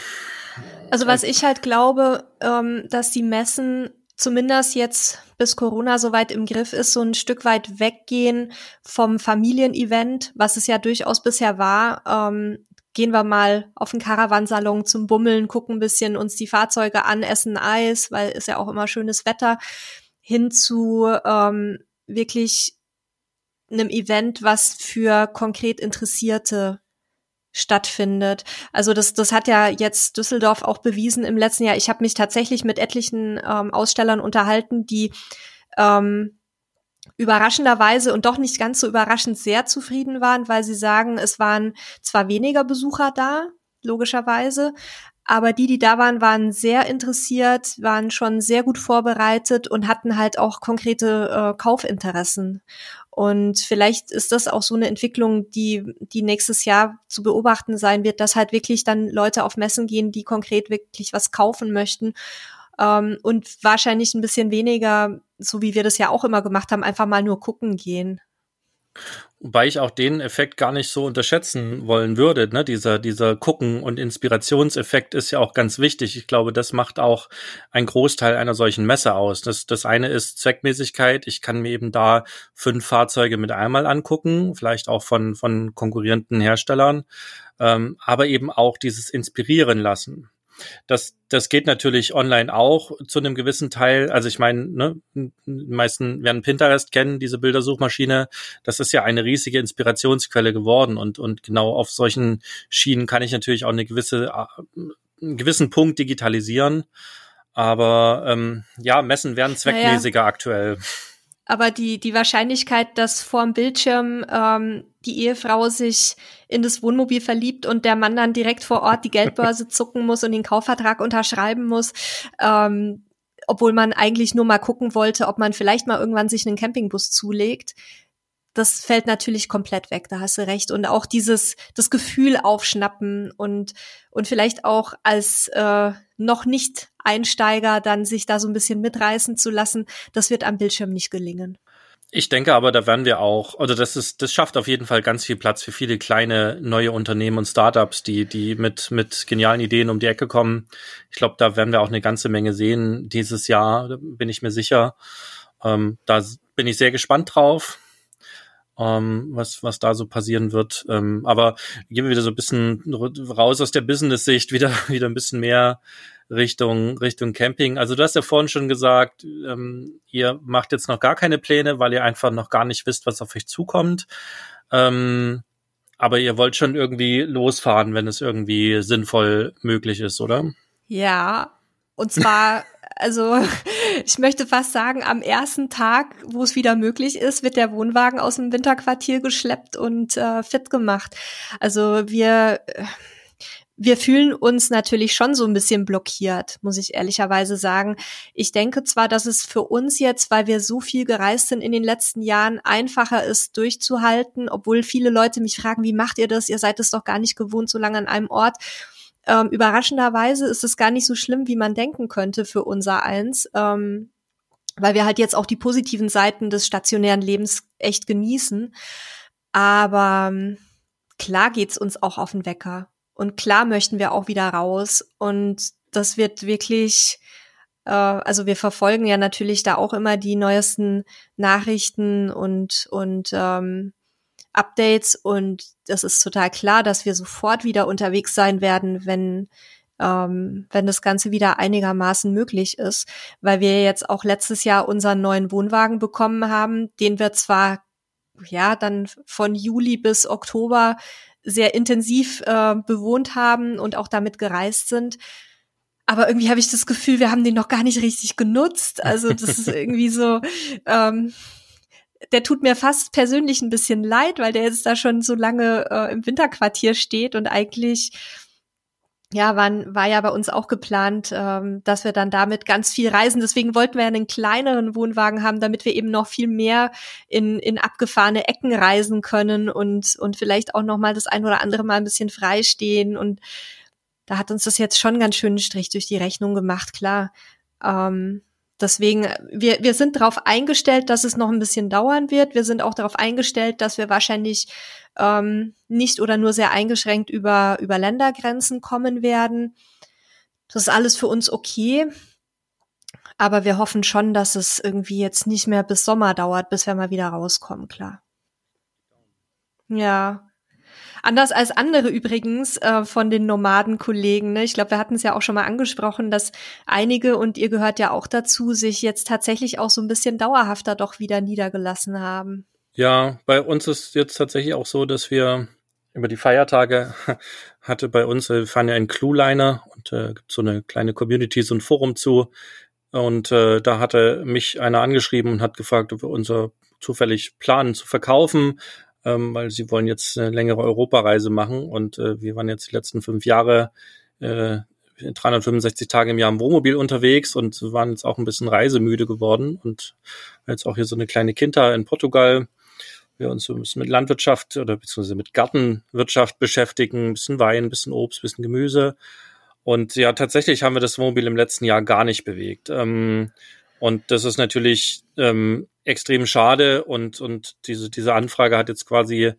Speaker 1: also was ich halt glaube, ähm, dass die Messen zumindest jetzt bis Corona soweit im Griff ist, so ein Stück weit weggehen vom Familienevent, was es ja durchaus bisher war. Ähm, gehen wir mal auf den Caravansalon zum Bummeln, gucken ein bisschen uns die Fahrzeuge an, essen Eis, weil ist ja auch immer schönes Wetter, hin zu ähm, wirklich einem Event, was für konkret Interessierte stattfindet. Also das, das hat ja jetzt Düsseldorf auch bewiesen im letzten Jahr. Ich habe mich tatsächlich mit etlichen ähm, Ausstellern unterhalten, die ähm, überraschenderweise und doch nicht ganz so überraschend sehr zufrieden waren, weil sie sagen, es waren zwar weniger Besucher da, logischerweise, aber die, die da waren, waren sehr interessiert, waren schon sehr gut vorbereitet und hatten halt auch konkrete äh, Kaufinteressen. Und vielleicht ist das auch so eine Entwicklung, die, die nächstes Jahr zu beobachten sein wird, dass halt wirklich dann Leute auf Messen gehen, die konkret wirklich was kaufen möchten. Ähm, und wahrscheinlich ein bisschen weniger, so wie wir das ja auch immer gemacht haben, einfach mal nur gucken gehen.
Speaker 2: Wobei ich auch den Effekt gar nicht so unterschätzen wollen würde. Ne? Dieser, dieser Gucken- und Inspirationseffekt ist ja auch ganz wichtig. Ich glaube, das macht auch einen Großteil einer solchen Messe aus. Das, das eine ist Zweckmäßigkeit. Ich kann mir eben da fünf Fahrzeuge mit einmal angucken, vielleicht auch von, von konkurrierenden Herstellern, ähm, aber eben auch dieses Inspirieren lassen. Das, das geht natürlich online auch zu einem gewissen Teil. Also ich meine, ne, die meisten werden Pinterest kennen, diese Bildersuchmaschine. Das ist ja eine riesige Inspirationsquelle geworden und, und genau auf solchen Schienen kann ich natürlich auch eine gewisse, äh, einen gewissen Punkt digitalisieren. Aber ähm, ja, Messen werden zweckmäßiger naja. aktuell.
Speaker 1: Aber die, die Wahrscheinlichkeit, dass vorm Bildschirm ähm, die Ehefrau sich in das Wohnmobil verliebt und der Mann dann direkt vor Ort die Geldbörse zucken muss und den Kaufvertrag unterschreiben muss, ähm, obwohl man eigentlich nur mal gucken wollte, ob man vielleicht mal irgendwann sich einen Campingbus zulegt. Das fällt natürlich komplett weg, da hast du recht. Und auch dieses, das Gefühl aufschnappen und, und vielleicht auch als äh, noch nicht Einsteiger dann sich da so ein bisschen mitreißen zu lassen, das wird am Bildschirm nicht gelingen.
Speaker 2: Ich denke aber, da werden wir auch, also das ist, das schafft auf jeden Fall ganz viel Platz für viele kleine neue Unternehmen und Startups, die, die mit, mit genialen Ideen um die Ecke kommen. Ich glaube, da werden wir auch eine ganze Menge sehen dieses Jahr, bin ich mir sicher. Ähm, da bin ich sehr gespannt drauf ähm, was, was da so passieren wird. Ähm, aber gehen wir wieder so ein bisschen raus aus der Business-Sicht, wieder, wieder ein bisschen mehr Richtung, Richtung Camping. Also du hast ja vorhin schon gesagt, ähm, ihr macht jetzt noch gar keine Pläne, weil ihr einfach noch gar nicht wisst, was auf euch zukommt. Ähm, aber ihr wollt schon irgendwie losfahren, wenn es irgendwie sinnvoll möglich ist, oder?
Speaker 1: Ja, und zwar also ich möchte fast sagen, am ersten Tag, wo es wieder möglich ist, wird der Wohnwagen aus dem Winterquartier geschleppt und äh, fit gemacht. Also wir wir fühlen uns natürlich schon so ein bisschen blockiert, muss ich ehrlicherweise sagen. Ich denke zwar, dass es für uns jetzt, weil wir so viel gereist sind in den letzten Jahren, einfacher ist, durchzuhalten, obwohl viele Leute mich fragen, wie macht ihr das? Ihr seid es doch gar nicht gewohnt, so lange an einem Ort. Ähm, überraschenderweise ist es gar nicht so schlimm, wie man denken könnte für unser Eins, ähm, weil wir halt jetzt auch die positiven Seiten des stationären Lebens echt genießen. Aber ähm, klar geht's uns auch auf den Wecker. Und klar möchten wir auch wieder raus. Und das wird wirklich, äh, also wir verfolgen ja natürlich da auch immer die neuesten Nachrichten und, und ähm, Updates und das ist total klar, dass wir sofort wieder unterwegs sein werden, wenn ähm, wenn das Ganze wieder einigermaßen möglich ist, weil wir jetzt auch letztes Jahr unseren neuen Wohnwagen bekommen haben, den wir zwar ja dann von Juli bis Oktober sehr intensiv äh, bewohnt haben und auch damit gereist sind. Aber irgendwie habe ich das Gefühl, wir haben den noch gar nicht richtig genutzt. Also das ist irgendwie so, ähm, der tut mir fast persönlich ein bisschen leid, weil der jetzt da schon so lange äh, im Winterquartier steht und eigentlich ja, waren, war ja bei uns auch geplant, ähm, dass wir dann damit ganz viel reisen. Deswegen wollten wir ja einen kleineren Wohnwagen haben, damit wir eben noch viel mehr in, in abgefahrene Ecken reisen können und, und vielleicht auch noch mal das ein oder andere Mal ein bisschen freistehen. Und da hat uns das jetzt schon ganz schön Strich durch die Rechnung gemacht, klar. Ähm, Deswegen, wir, wir sind darauf eingestellt, dass es noch ein bisschen dauern wird. Wir sind auch darauf eingestellt, dass wir wahrscheinlich ähm, nicht oder nur sehr eingeschränkt über, über Ländergrenzen kommen werden. Das ist alles für uns okay. Aber wir hoffen schon, dass es irgendwie jetzt nicht mehr bis Sommer dauert, bis wir mal wieder rauskommen, klar. Ja, Anders als andere übrigens äh, von den Nomadenkollegen. Ne? Ich glaube, wir hatten es ja auch schon mal angesprochen, dass einige, und ihr gehört ja auch dazu, sich jetzt tatsächlich auch so ein bisschen dauerhafter doch wieder niedergelassen haben.
Speaker 2: Ja, bei uns ist jetzt tatsächlich auch so, dass wir über die Feiertage hatte bei uns, wir fahren ja in Clueliner und äh, gibt so eine kleine Community, so ein Forum zu. Und äh, da hatte mich einer angeschrieben und hat gefragt, ob wir unser zufällig planen zu verkaufen ähm, weil sie wollen jetzt eine längere Europareise machen und äh, wir waren jetzt die letzten fünf Jahre äh, 365 Tage im Jahr im Wohnmobil unterwegs und waren jetzt auch ein bisschen reisemüde geworden und jetzt auch hier so eine kleine Kinder in Portugal. Wir uns so ein bisschen mit Landwirtschaft oder beziehungsweise mit Gartenwirtschaft beschäftigen, ein bisschen Wein, ein bisschen Obst, ein bisschen Gemüse. Und ja, tatsächlich haben wir das Wohnmobil im letzten Jahr gar nicht bewegt. Ähm, und das ist natürlich ähm, extrem schade und, und diese, diese Anfrage hat jetzt quasi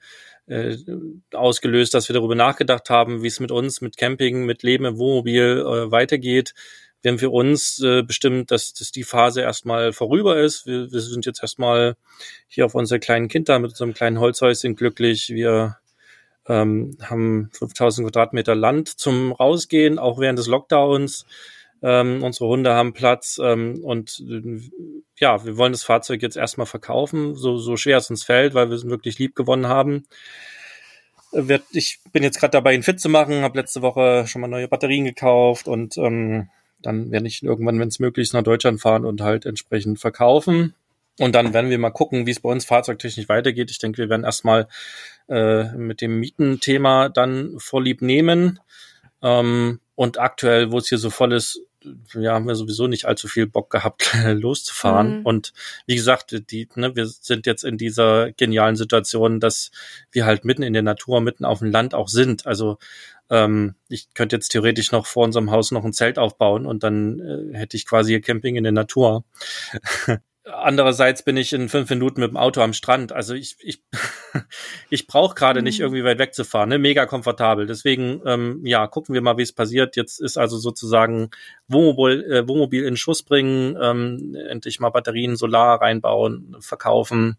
Speaker 2: äh, ausgelöst, dass wir darüber nachgedacht haben, wie es mit uns, mit Camping, mit Leben im Wohnmobil äh, weitergeht. Wir haben für uns äh, bestimmt, dass, dass die Phase erstmal vorüber ist. Wir, wir sind jetzt erstmal hier auf unser kleinen Kind da mit unserem kleinen Holzhäuschen glücklich. Wir ähm, haben 5000 Quadratmeter Land zum Rausgehen, auch während des Lockdowns. Ähm, unsere Hunde haben Platz ähm, und äh, ja, wir wollen das Fahrzeug jetzt erstmal verkaufen, so, so schwer es uns fällt, weil wir es wirklich lieb gewonnen haben. Äh, ich bin jetzt gerade dabei, ihn fit zu machen, habe letzte Woche schon mal neue Batterien gekauft und ähm, dann werde ich irgendwann, wenn es möglich ist, nach Deutschland fahren und halt entsprechend verkaufen. Und dann werden wir mal gucken, wie es bei uns fahrzeugtechnisch weitergeht. Ich denke, wir werden erstmal äh, mit dem Mietenthema dann vorlieb nehmen. Ähm, und aktuell, wo es hier so voll ist, ja, haben wir sowieso nicht allzu viel Bock gehabt, loszufahren. Mhm. Und wie gesagt, die, ne, wir sind jetzt in dieser genialen Situation, dass wir halt mitten in der Natur, mitten auf dem Land auch sind. Also ähm, ich könnte jetzt theoretisch noch vor unserem Haus noch ein Zelt aufbauen und dann äh, hätte ich quasi Camping in der Natur. Andererseits bin ich in fünf Minuten mit dem Auto am Strand. Also ich, ich, ich brauche gerade mhm. nicht irgendwie weit wegzufahren. Ne? Mega komfortabel. Deswegen, ähm, ja, gucken wir mal, wie es passiert. Jetzt ist also sozusagen Wohnmobil, äh, Wohnmobil in Schuss bringen, ähm, endlich mal Batterien, Solar reinbauen, verkaufen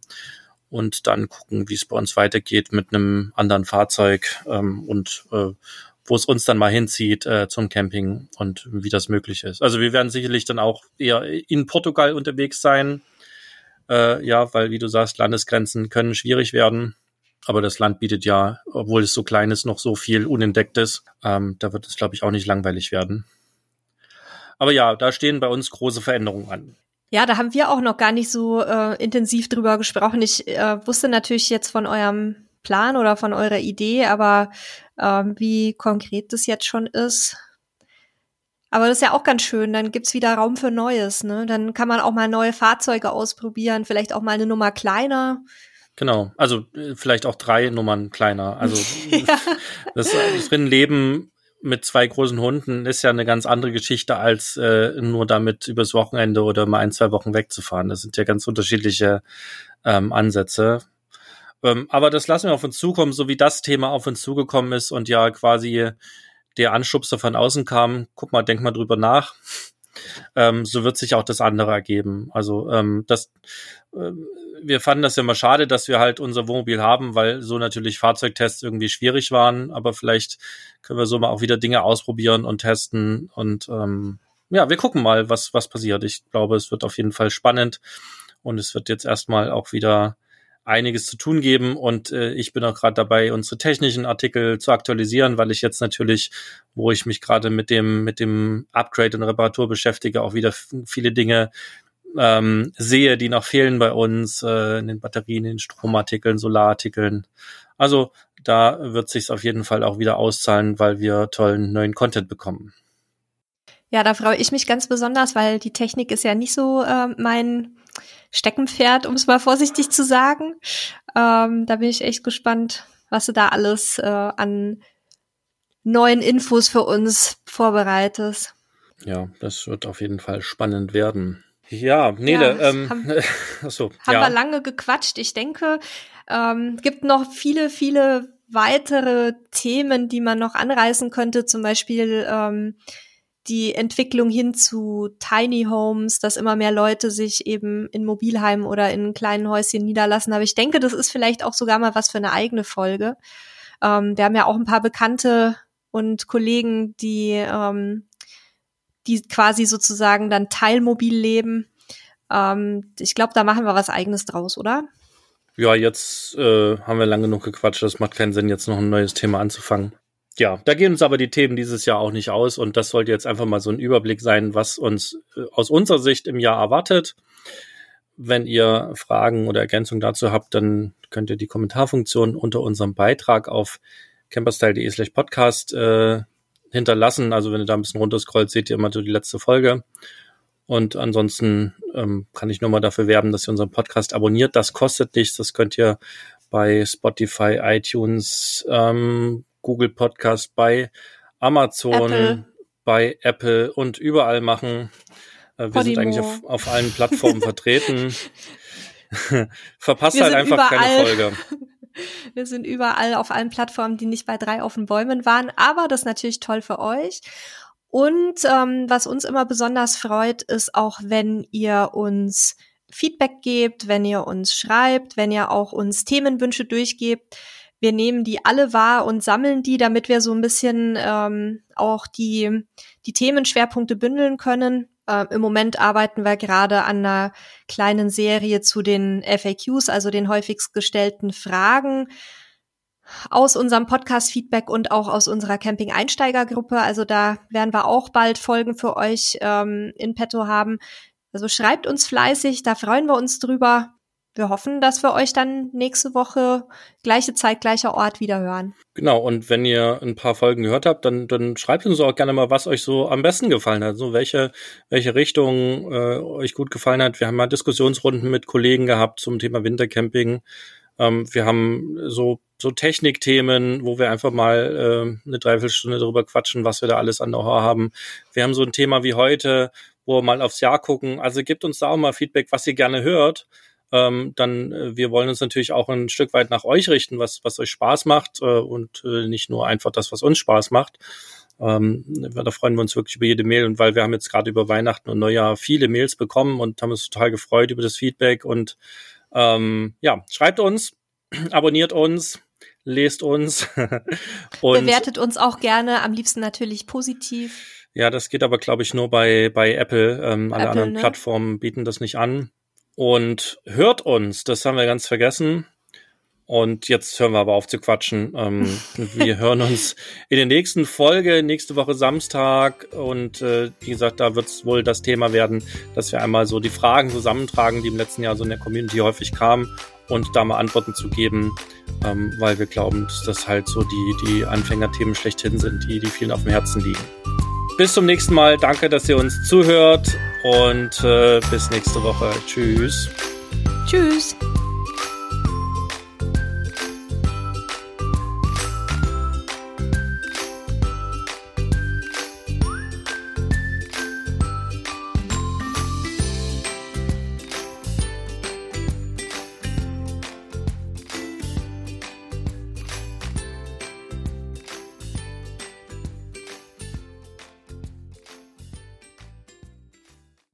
Speaker 2: und dann gucken, wie es bei uns weitergeht mit einem anderen Fahrzeug ähm, und äh, wo es uns dann mal hinzieht äh, zum Camping und wie das möglich ist. Also wir werden sicherlich dann auch eher in Portugal unterwegs sein. Äh, ja, weil, wie du sagst, Landesgrenzen können schwierig werden. Aber das Land bietet ja, obwohl es so klein ist, noch so viel Unentdecktes. Ähm, da wird es, glaube ich, auch nicht langweilig werden. Aber ja, da stehen bei uns große Veränderungen an.
Speaker 1: Ja, da haben wir auch noch gar nicht so äh, intensiv drüber gesprochen. Ich äh, wusste natürlich jetzt von eurem Plan oder von eurer Idee, aber ähm, wie konkret das jetzt schon ist. Aber das ist ja auch ganz schön, dann gibt's wieder Raum für Neues. Ne? Dann kann man auch mal neue Fahrzeuge ausprobieren, vielleicht auch mal eine Nummer kleiner.
Speaker 2: Genau, also äh, vielleicht auch drei Nummern kleiner. Also ja. das, das Leben mit zwei großen Hunden ist ja eine ganz andere Geschichte, als äh, nur damit übers Wochenende oder mal ein, zwei Wochen wegzufahren. Das sind ja ganz unterschiedliche ähm, Ansätze. Ähm, aber das lassen wir auf uns zukommen, so wie das Thema auf uns zugekommen ist und ja quasi der Anschubser von außen kam. Guck mal, denk mal drüber nach. Ähm, so wird sich auch das andere ergeben. Also ähm, das, äh, wir fanden das ja immer schade, dass wir halt unser Wohnmobil haben, weil so natürlich Fahrzeugtests irgendwie schwierig waren. Aber vielleicht können wir so mal auch wieder Dinge ausprobieren und testen. Und ähm, ja, wir gucken mal, was was passiert. Ich glaube, es wird auf jeden Fall spannend und es wird jetzt erstmal auch wieder einiges zu tun geben und äh, ich bin auch gerade dabei, unsere technischen Artikel zu aktualisieren, weil ich jetzt natürlich, wo ich mich gerade mit dem mit dem Upgrade und Reparatur beschäftige, auch wieder viele Dinge ähm, sehe, die noch fehlen bei uns äh, in den Batterien, in den Stromartikeln, Solarartikeln. Also da wird sich auf jeden Fall auch wieder auszahlen, weil wir tollen neuen Content bekommen.
Speaker 1: Ja, da freue ich mich ganz besonders, weil die Technik ist ja nicht so äh, mein Steckenpferd, um es mal vorsichtig zu sagen. Ähm, da bin ich echt gespannt, was du da alles äh, an neuen Infos für uns vorbereitest.
Speaker 2: Ja, das wird auf jeden Fall spannend werden. Ja, Nele, ja, ähm,
Speaker 1: haben, achso, haben ja. wir lange gequatscht. Ich denke, ähm, gibt noch viele, viele weitere Themen, die man noch anreißen könnte. Zum Beispiel ähm, die Entwicklung hin zu Tiny Homes, dass immer mehr Leute sich eben in Mobilheimen oder in kleinen Häuschen niederlassen. Aber ich denke, das ist vielleicht auch sogar mal was für eine eigene Folge. Ähm, wir haben ja auch ein paar Bekannte und Kollegen, die, ähm, die quasi sozusagen dann teilmobil leben. Ähm, ich glaube, da machen wir was eigenes draus, oder?
Speaker 2: Ja, jetzt äh, haben wir lange genug gequatscht. Das macht keinen Sinn, jetzt noch ein neues Thema anzufangen ja, da gehen uns aber die Themen dieses Jahr auch nicht aus und das sollte jetzt einfach mal so ein Überblick sein, was uns äh, aus unserer Sicht im Jahr erwartet. Wenn ihr Fragen oder Ergänzungen dazu habt, dann könnt ihr die Kommentarfunktion unter unserem Beitrag auf camperstyle.de slash podcast äh, hinterlassen. Also wenn ihr da ein bisschen runterscrollt, seht ihr immer so die letzte Folge. Und ansonsten ähm, kann ich nur mal dafür werben, dass ihr unseren Podcast abonniert. Das kostet nichts. Das könnt ihr bei Spotify, iTunes, ähm, Google Podcast, bei Amazon, Apple. bei Apple und überall machen. Äh, wir Podimo. sind eigentlich auf, auf allen Plattformen vertreten. Verpasst halt einfach überall. keine Folge.
Speaker 1: Wir sind überall auf allen Plattformen, die nicht bei drei auf den Bäumen waren, aber das ist natürlich toll für euch. Und ähm, was uns immer besonders freut, ist auch, wenn ihr uns Feedback gebt, wenn ihr uns schreibt, wenn ihr auch uns Themenwünsche durchgebt. Wir nehmen die alle wahr und sammeln die, damit wir so ein bisschen ähm, auch die, die Themenschwerpunkte bündeln können. Äh, Im Moment arbeiten wir gerade an einer kleinen Serie zu den FAQs, also den häufigst gestellten Fragen aus unserem Podcast-Feedback und auch aus unserer Camping-Einsteiger-Gruppe. Also da werden wir auch bald Folgen für euch ähm, in petto haben. Also schreibt uns fleißig, da freuen wir uns drüber. Wir hoffen, dass wir euch dann nächste Woche gleiche Zeit, gleicher Ort wieder hören.
Speaker 2: Genau, und wenn ihr ein paar Folgen gehört habt, dann, dann schreibt uns auch gerne mal, was euch so am besten gefallen hat. So welche, welche Richtung äh, euch gut gefallen hat. Wir haben mal Diskussionsrunden mit Kollegen gehabt zum Thema Wintercamping. Ähm, wir haben so, so Technikthemen, wo wir einfach mal äh, eine Dreiviertelstunde darüber quatschen, was wir da alles an Know-how haben. Wir haben so ein Thema wie heute, wo wir mal aufs Jahr gucken. Also gebt uns da auch mal Feedback, was ihr gerne hört ähm, dann äh, wir wollen uns natürlich auch ein Stück weit nach euch richten, was, was euch Spaß macht äh, und äh, nicht nur einfach das, was uns Spaß macht. Ähm, da freuen wir uns wirklich über jede Mail und weil wir haben jetzt gerade über Weihnachten und Neujahr viele Mails bekommen und haben uns total gefreut über das Feedback und ähm, ja, schreibt uns, abonniert uns, lest uns
Speaker 1: und bewertet uns auch gerne, am liebsten natürlich positiv.
Speaker 2: Ja, das geht aber, glaube ich, nur bei, bei Apple. Ähm, alle Apple, anderen ne? Plattformen bieten das nicht an und hört uns. Das haben wir ganz vergessen. Und jetzt hören wir aber auf zu quatschen. Ähm, wir hören uns in der nächsten Folge, nächste Woche Samstag. Und äh, wie gesagt, da wird es wohl das Thema werden, dass wir einmal so die Fragen zusammentragen, die im letzten Jahr so in der Community häufig kamen und da mal Antworten zu geben, ähm, weil wir glauben, dass das halt so die, die Anfängerthemen schlechthin sind, die, die vielen auf dem Herzen liegen. Bis zum nächsten Mal. Danke, dass ihr uns zuhört und äh, bis nächste Woche. Tschüss.
Speaker 1: Tschüss.